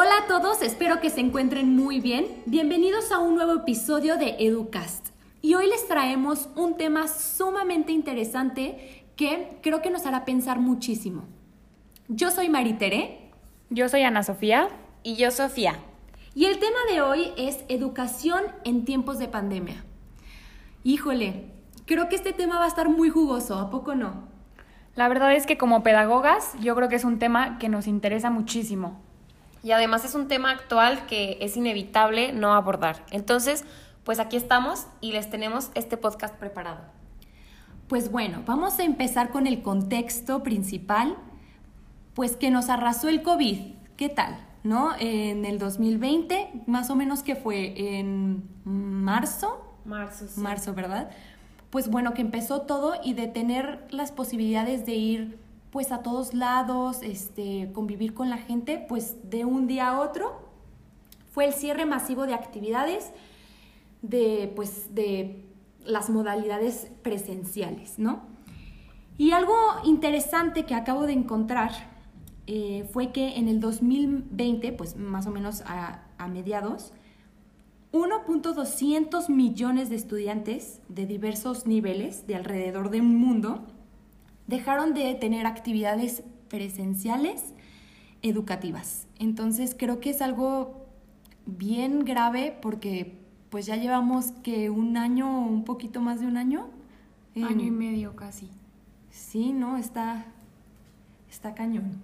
Hola a todos, espero que se encuentren muy bien. Bienvenidos a un nuevo episodio de Educast. Y hoy les traemos un tema sumamente interesante que creo que nos hará pensar muchísimo. Yo soy Maritere. Yo soy Ana Sofía. Y yo Sofía. Y el tema de hoy es educación en tiempos de pandemia. Híjole, creo que este tema va a estar muy jugoso, ¿a poco no? La verdad es que como pedagogas yo creo que es un tema que nos interesa muchísimo. Y además es un tema actual que es inevitable no abordar. Entonces, pues aquí estamos y les tenemos este podcast preparado. Pues bueno, vamos a empezar con el contexto principal, pues que nos arrasó el COVID. ¿Qué tal? ¿No? En el 2020, más o menos que fue en marzo. Marzo, sí. Marzo, ¿verdad? Pues bueno, que empezó todo y de tener las posibilidades de ir pues a todos lados, este, convivir con la gente, pues de un día a otro fue el cierre masivo de actividades de pues de las modalidades presenciales, ¿no? Y algo interesante que acabo de encontrar eh, fue que en el 2020, pues más o menos a, a mediados, 1.200 millones de estudiantes de diversos niveles de alrededor del mundo dejaron de tener actividades presenciales educativas. Entonces creo que es algo bien grave porque pues ya llevamos que un año, un poquito más de un año. Año y medio casi. Sí, ¿no? Está, está cañón.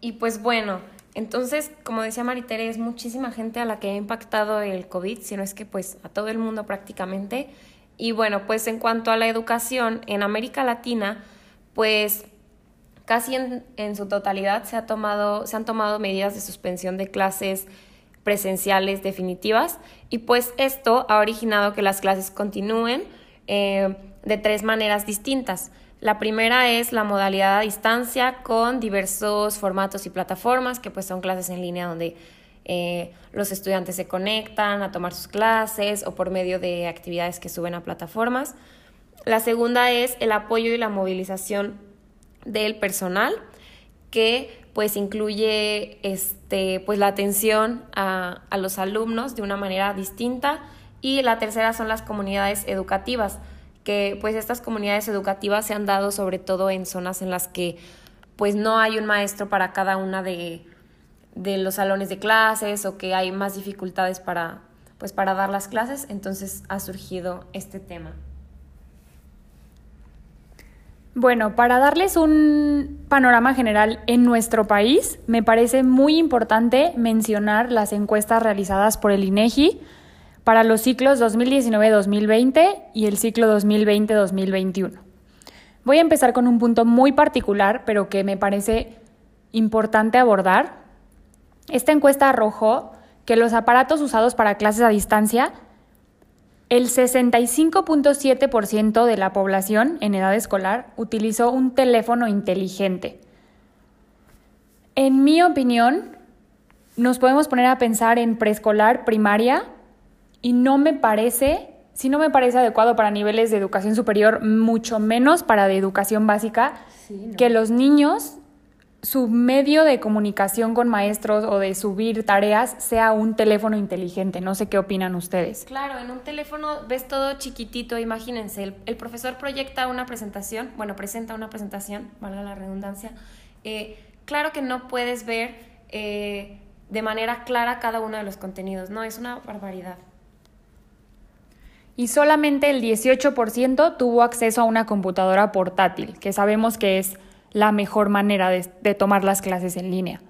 Y pues bueno, entonces, como decía Maritere, es muchísima gente a la que ha impactado el COVID, si no es que pues a todo el mundo prácticamente. Y bueno, pues en cuanto a la educación, en América Latina, pues casi en, su totalidad se, ha tomado, se han tomado medidas de suspensión de clases presenciales definitivas y pues esto ha originado que las clases continúen eh, de tres maneras distintas. La primera es la modalidad a distancia con diversos formatos y plataformas, que pues son clases en línea donde eh, los estudiantes se conectan a tomar sus clases o por medio de actividades que suben a plataformas. La segunda es el apoyo y la movilización del personal, que pues incluye este, pues, la atención a, los alumnos de una manera distinta. Y la tercera son las comunidades educativas, que pues estas comunidades educativas se han dado sobre todo en zonas en las que pues no hay un maestro para cada una de, de los salones de clases o que hay más dificultades para pues para dar las clases, entonces ha surgido este tema. Bueno, para darles un panorama general en nuestro país, me parece muy importante mencionar las encuestas realizadas por el INEGI para los ciclos 2019-2020 y el ciclo 2020-2021. Voy a empezar con un punto muy particular, pero que me parece importante abordar. Esta encuesta arrojó que los aparatos usados para clases a distancia el 65.7% de la población en edad escolar utilizó un teléfono inteligente. En mi opinión, nos podemos poner a pensar en preescolar, primaria, y no me parece, si no me parece adecuado para niveles de educación superior, mucho menos para de educación básica, que los niños su medio de comunicación con maestros o de subir tareas sea un teléfono inteligente. No sé qué opinan ustedes. Claro, en un teléfono ves todo chiquitito, imagínense, el, profesor proyecta una presentación, bueno, presenta una presentación, valga la redundancia. Eh, claro que no puedes ver eh, de manera clara cada uno de los contenidos, no, es una barbaridad. Y solamente el 18% tuvo acceso a una computadora portátil, que sabemos que es la mejor manera de, tomar las clases en línea.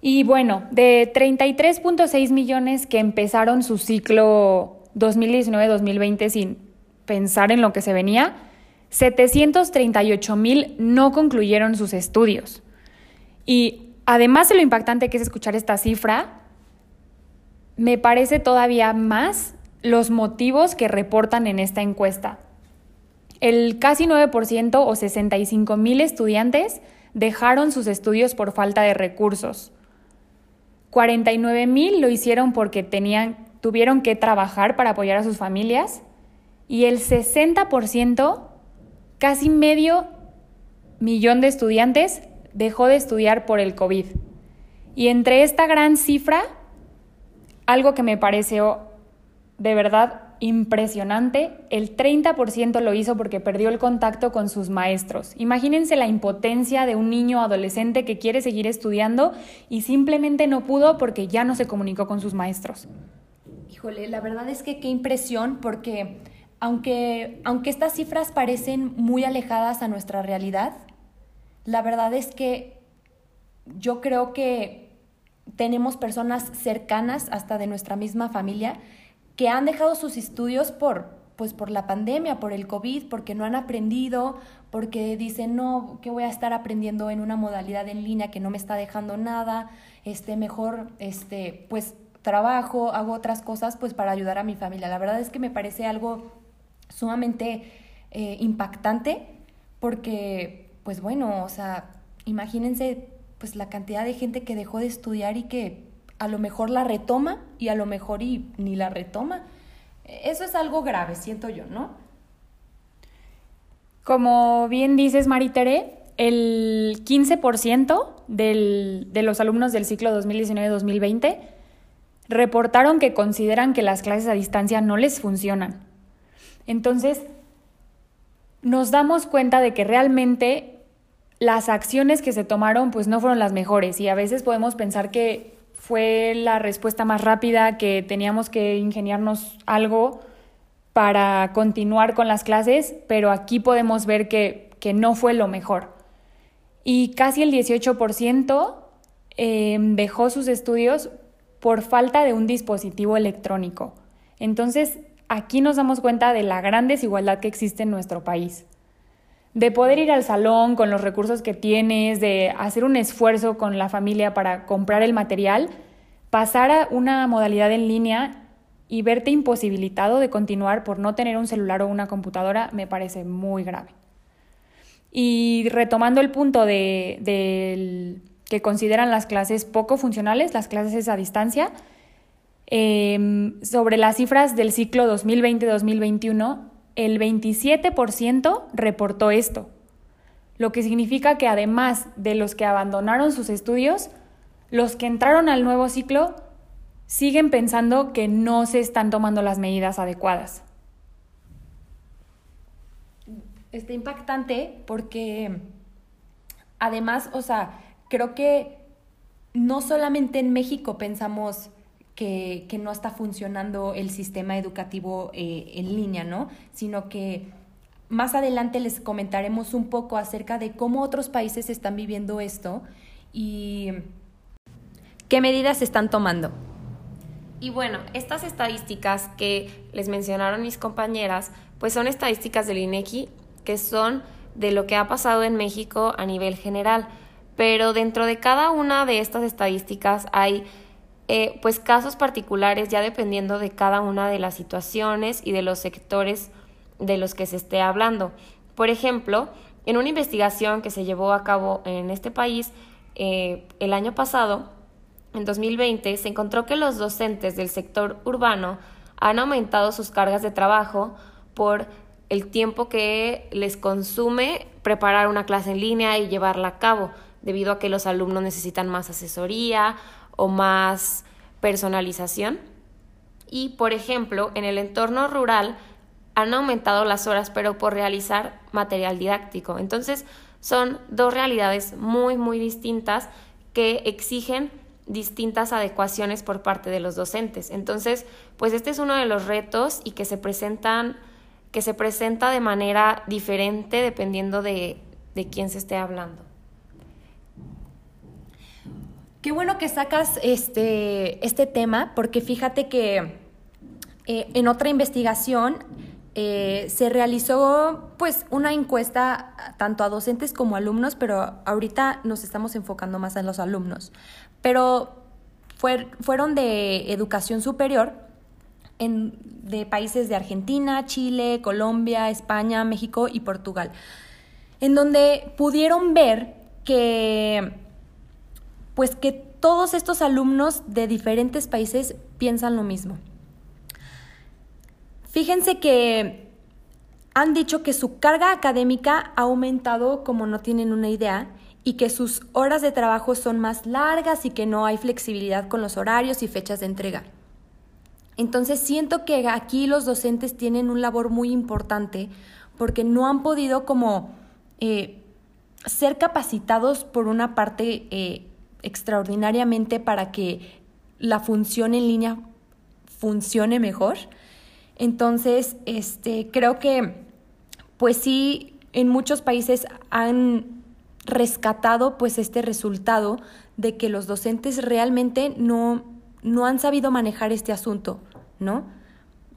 Y bueno, de 33.6 millones que empezaron su ciclo 2019-2020 sin pensar en lo que se venía, 738 mil no concluyeron sus estudios. Y además de lo impactante que es escuchar esta cifra, me parece todavía más los motivos que reportan en esta encuesta. El casi 9% o 65 mil estudiantes dejaron sus estudios por falta de recursos. 49 mil lo hicieron porque tenían, tuvieron que trabajar para apoyar a sus familias y el 60%, casi medio millón de estudiantes, dejó de estudiar por el COVID. Y entre esta gran cifra, algo que me pareció de verdad impresionante, el 30% lo hizo porque perdió el contacto con sus maestros. Imagínense la impotencia de un niño adolescente que quiere seguir estudiando y simplemente no pudo porque ya no se comunicó con sus maestros. Híjole, la verdad es que qué impresión porque aunque, aunque estas cifras parecen muy alejadas a nuestra realidad, la verdad es que yo creo que tenemos personas cercanas hasta de nuestra misma familia que han dejado sus estudios por, pues por la pandemia, por el COVID, porque no han aprendido, porque dicen, no, que voy a estar aprendiendo en una modalidad en línea que no me está dejando nada, este, mejor, este, pues trabajo, hago otras cosas, pues para ayudar a mi familia. La verdad es que me parece algo sumamente eh, impactante, porque, pues bueno, o sea, imagínense, pues la cantidad de gente que dejó de estudiar y que a lo mejor la retoma y a lo mejor y ni la retoma. Eso es algo grave, siento yo, ¿no? Como bien dices, Maritere, el 15% del, de los alumnos del ciclo 2019-2020 reportaron que consideran que las clases a distancia no les funcionan. Entonces, nos damos cuenta de que realmente las acciones que se tomaron pues no fueron las mejores y a veces podemos pensar que fue la respuesta más rápida, que teníamos que ingeniarnos algo para continuar con las clases, pero aquí podemos ver que, no fue lo mejor. Y casi el 18% em, dejó sus estudios por falta de un dispositivo electrónico. Entonces, aquí nos damos cuenta de la gran desigualdad que existe en nuestro país. De poder ir al salón con los recursos que tienes, de hacer un esfuerzo con la familia para comprar el material, pasar a una modalidad en línea y verte imposibilitado de continuar por no tener un celular o una computadora me parece muy grave. Y retomando el punto de, que consideran las clases poco funcionales, las clases a distancia, em, sobre las cifras del ciclo 2020-2021, el 27% reportó esto, lo que significa que además de los que abandonaron sus estudios, los que entraron al nuevo ciclo siguen pensando que no se están tomando las medidas adecuadas. Está impactante porque además, o sea, creo que no solamente en México pensamos que, no está funcionando el sistema educativo eh, en línea, ¿no? Sino que más adelante les comentaremos un poco acerca de cómo otros países están viviendo esto y ¿Qué medidas se están tomando? Y bueno, estas estadísticas que les mencionaron mis compañeras, pues son estadísticas del INEGI que son de lo que ha pasado en México a nivel general. Pero dentro de cada una de estas estadísticas hay eh, pues casos particulares ya dependiendo de cada una de las situaciones y de los sectores de los que se esté hablando. Por ejemplo, en una investigación que se llevó a cabo en este país eh, el año pasado, en 2020 se encontró que los docentes del sector urbano han aumentado sus cargas de trabajo por el tiempo que les consume preparar una clase en línea y llevarla a cabo, debido a que los alumnos necesitan más asesoría o más personalización. Y, por ejemplo, en el entorno rural han aumentado las horas, pero por realizar material didáctico. Entonces, son dos realidades muy, muy distintas que exigen distintas adecuaciones por parte de los docentes. Entonces, pues este es uno de los retos y que se presentan, que se presenta de manera diferente dependiendo de, de quién se esté hablando. Qué bueno que sacas este, este tema, porque fíjate que eh, en otra investigación eh, se realizó pues una encuesta tanto a docentes como a alumnos, pero ahorita nos estamos enfocando más en los alumnos. Pero fueron de educación superior en, de países de Argentina, Chile, Colombia, España, México y Portugal, en donde pudieron ver que, pues que todos estos alumnos de diferentes países piensan lo mismo. Fíjense que han dicho que su carga académica ha aumentado como no tienen una idea y que sus horas de trabajo son más largas y que no hay flexibilidad con los horarios y fechas de entrega. Entonces siento que aquí los docentes tienen un labor muy importante porque no han podido como eh, ser capacitados por una parte eh, extraordinariamente para que la función en línea funcione mejor. Entonces, este, creo que, pues sí, en muchos países han rescatado pues este resultado de que los docentes realmente no, no han sabido manejar este asunto, ¿no?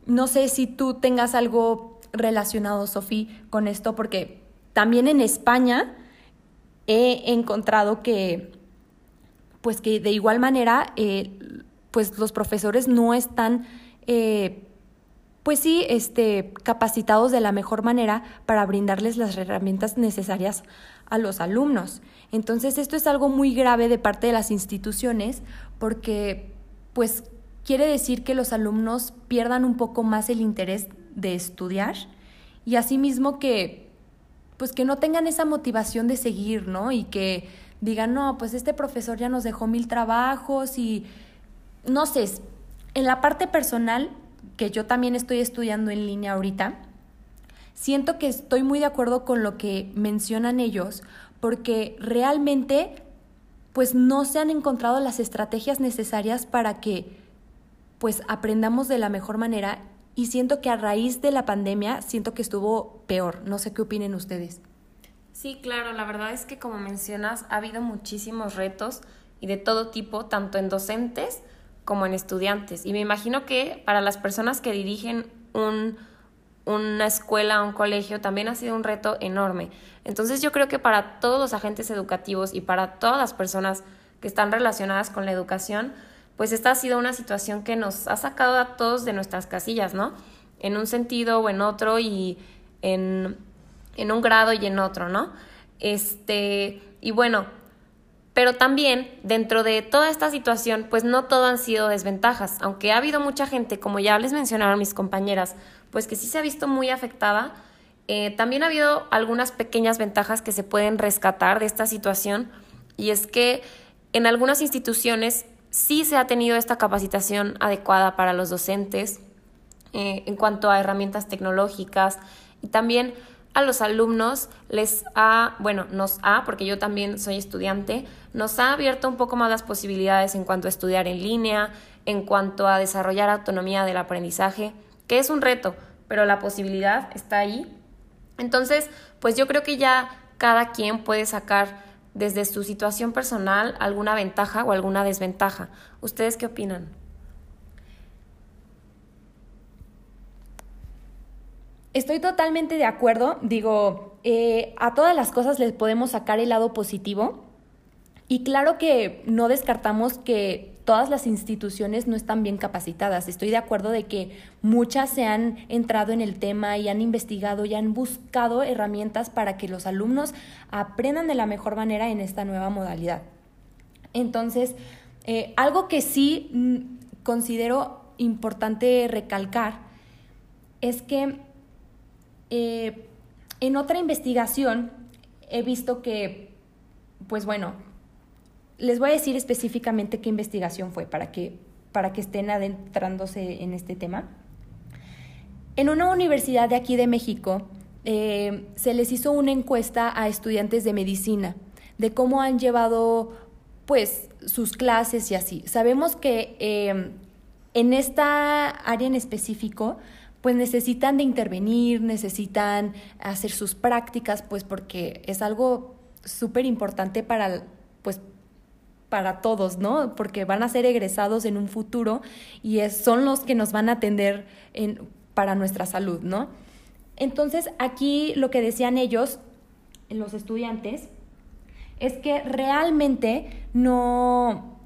No sé si tú tengas algo relacionado, Sofía, con esto, porque también en España he encontrado que, pues que de igual manera, eh, pues los profesores no están, eh, pues sí, este, capacitados de la mejor manera para brindarles las herramientas necesarias a los alumnos. Entonces esto es algo muy grave de parte de las instituciones porque pues quiere decir que los alumnos pierdan un poco más el interés de estudiar y asimismo que pues que no tengan esa motivación de seguir, ¿no? Y que digan, no, pues este profesor ya nos dejó mil trabajos y no sé, en la parte personal, que yo también estoy estudiando en línea ahorita, siento que estoy muy de acuerdo con lo que mencionan ellos, porque realmente pues no se han encontrado las estrategias necesarias para que pues aprendamos de la mejor manera y siento que a raíz de la pandemia siento que estuvo peor. No sé qué opinen ustedes. Sí, claro, la verdad es que como mencionas, ha habido muchísimos retos y de todo tipo, tanto en docentes como en estudiantes. Y me imagino que para las personas que dirigen un una escuela, un colegio, también ha sido un reto enorme. Entonces yo creo que para todos los agentes educativos y para todas las personas que están relacionadas con la educación, pues esta ha sido una situación que nos ha sacado a todos de nuestras casillas, ¿no? En un sentido o en otro y en, en un grado y en otro, ¿no? Este, y bueno, pero también dentro de toda esta situación, pues no todo han sido desventajas, aunque ha habido mucha gente, como ya les mencionaron mis compañeras, pues que sí se ha visto muy afectada. Eh, también ha habido algunas pequeñas ventajas que se pueden rescatar de esta situación y es que en algunas instituciones sí se ha tenido esta capacitación adecuada para los docentes eh, en cuanto a herramientas tecnológicas y también a los alumnos les ha, bueno, nos ha, porque yo también soy estudiante, nos ha abierto un poco más las posibilidades en cuanto a estudiar en línea, en cuanto a desarrollar autonomía del aprendizaje que es un reto, pero la posibilidad está ahí. Entonces, pues yo creo que ya cada quien puede sacar desde su situación personal alguna ventaja o alguna desventaja. ¿Ustedes qué opinan? Estoy totalmente de acuerdo. Digo, eh, a todas las cosas les podemos sacar el lado positivo. Y claro que no descartamos que todas las instituciones no están bien capacitadas. Estoy de acuerdo de que muchas se han entrado en el tema y han investigado y han buscado herramientas para que los alumnos aprendan de la mejor manera en esta nueva modalidad. Entonces, eh, algo que sí mm, considero importante recalcar es que eh, en otra investigación he visto que, pues bueno, les voy a decir específicamente qué investigación fue para que, para que estén adentrándose en este tema. En una universidad de aquí de México eh, se les hizo una encuesta a estudiantes de medicina de cómo han llevado pues sus clases y así. Sabemos que eh, en esta área en específico pues necesitan de intervenir, necesitan hacer sus prácticas, pues porque es algo súper importante para, pues, para todos, ¿no? Porque van a ser egresados en un futuro y son los que nos van a atender en, para nuestra salud, ¿no? Entonces, aquí lo que decían ellos, los estudiantes, es que realmente no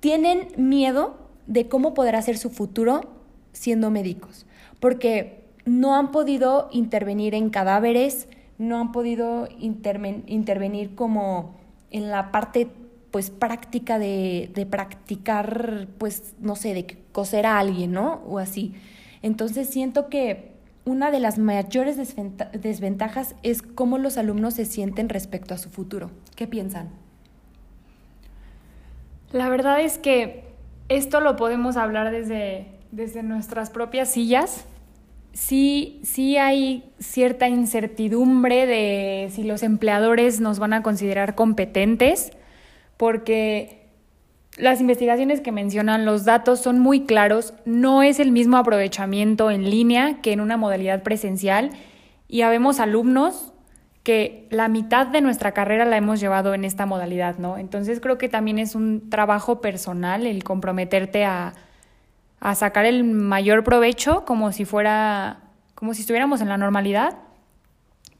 tienen miedo de cómo podrá ser su futuro siendo médicos, porque no han podido intervenir en cadáveres, no han podido intervenir como en la parte pues práctica de, de, practicar, pues no sé, de coser a alguien, ¿no? O así. Entonces siento que una de las mayores desventajas es cómo los alumnos se sienten respecto a su futuro. ¿Qué piensan? La verdad es que esto lo podemos hablar desde, desde nuestras propias sillas. Sí, sí hay cierta incertidumbre de si los empleadores nos van a considerar competentes, porque las investigaciones que mencionan, los datos son muy claros, no es el mismo aprovechamiento en línea que en una modalidad presencial y habemos alumnos que la mitad de nuestra carrera la hemos llevado en esta modalidad, ¿no? Entonces creo que también es un trabajo personal el comprometerte a, a sacar el mayor provecho como si fuera, como si estuviéramos en la normalidad,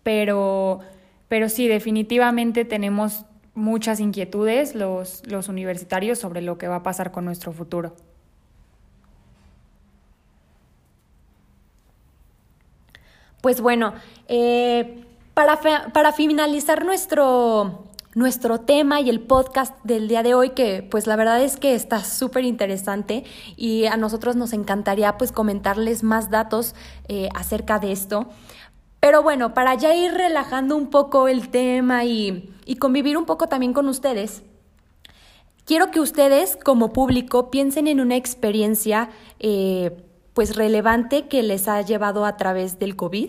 pero, pero sí, definitivamente tenemos muchas inquietudes los, los universitarios sobre lo que va a pasar con nuestro futuro. Pues bueno, eh, para, para, finalizar nuestro, nuestro tema y el podcast del día de hoy, que pues la verdad es que está súper interesante y a nosotros nos encantaría pues comentarles más datos eh, acerca de esto. Pero bueno, para ya ir relajando un poco el tema y, convivir un poco también con ustedes, quiero que ustedes como público piensen en una experiencia eh, pues relevante que les ha llevado a través del COVID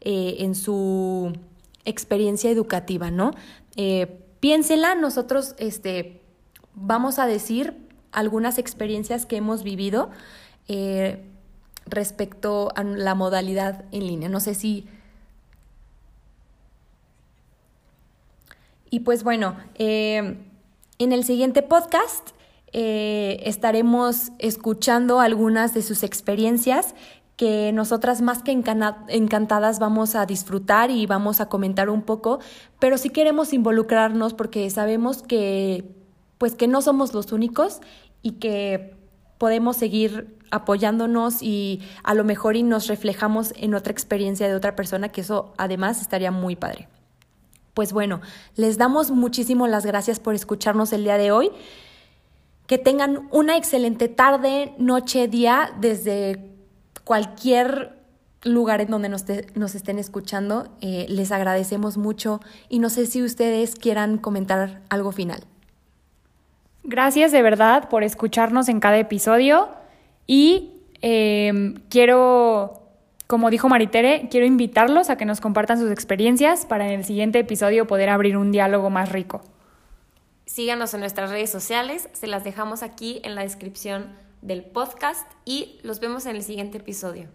eh, en su experiencia educativa, ¿no? Piénsenla, nosotros este, vamos a decir algunas experiencias que hemos vivido respecto a la modalidad en línea. No sé si Y pues bueno, eh, en el siguiente podcast eh, estaremos escuchando algunas de sus experiencias que nosotras más que encantadas vamos a disfrutar y vamos a comentar un poco, pero sí queremos involucrarnos porque sabemos que pues que no somos los únicos y que podemos seguir apoyándonos y a lo mejor y nos reflejamos en otra experiencia de otra persona, que eso además estaría muy padre pues bueno, les damos muchísimo las gracias por escucharnos el día de hoy. Que tengan una excelente tarde, noche, día, desde cualquier lugar en donde nos, estén escuchando. Eh, les agradecemos mucho y no sé si ustedes quieran comentar algo final. Gracias de verdad por escucharnos en cada episodio y eh, quiero como dijo Maritere, quiero invitarlos a que nos compartan sus experiencias para en el siguiente episodio poder abrir un diálogo más rico. Síganos en nuestras redes sociales, se las dejamos aquí en la descripción del podcast y los vemos en el siguiente episodio.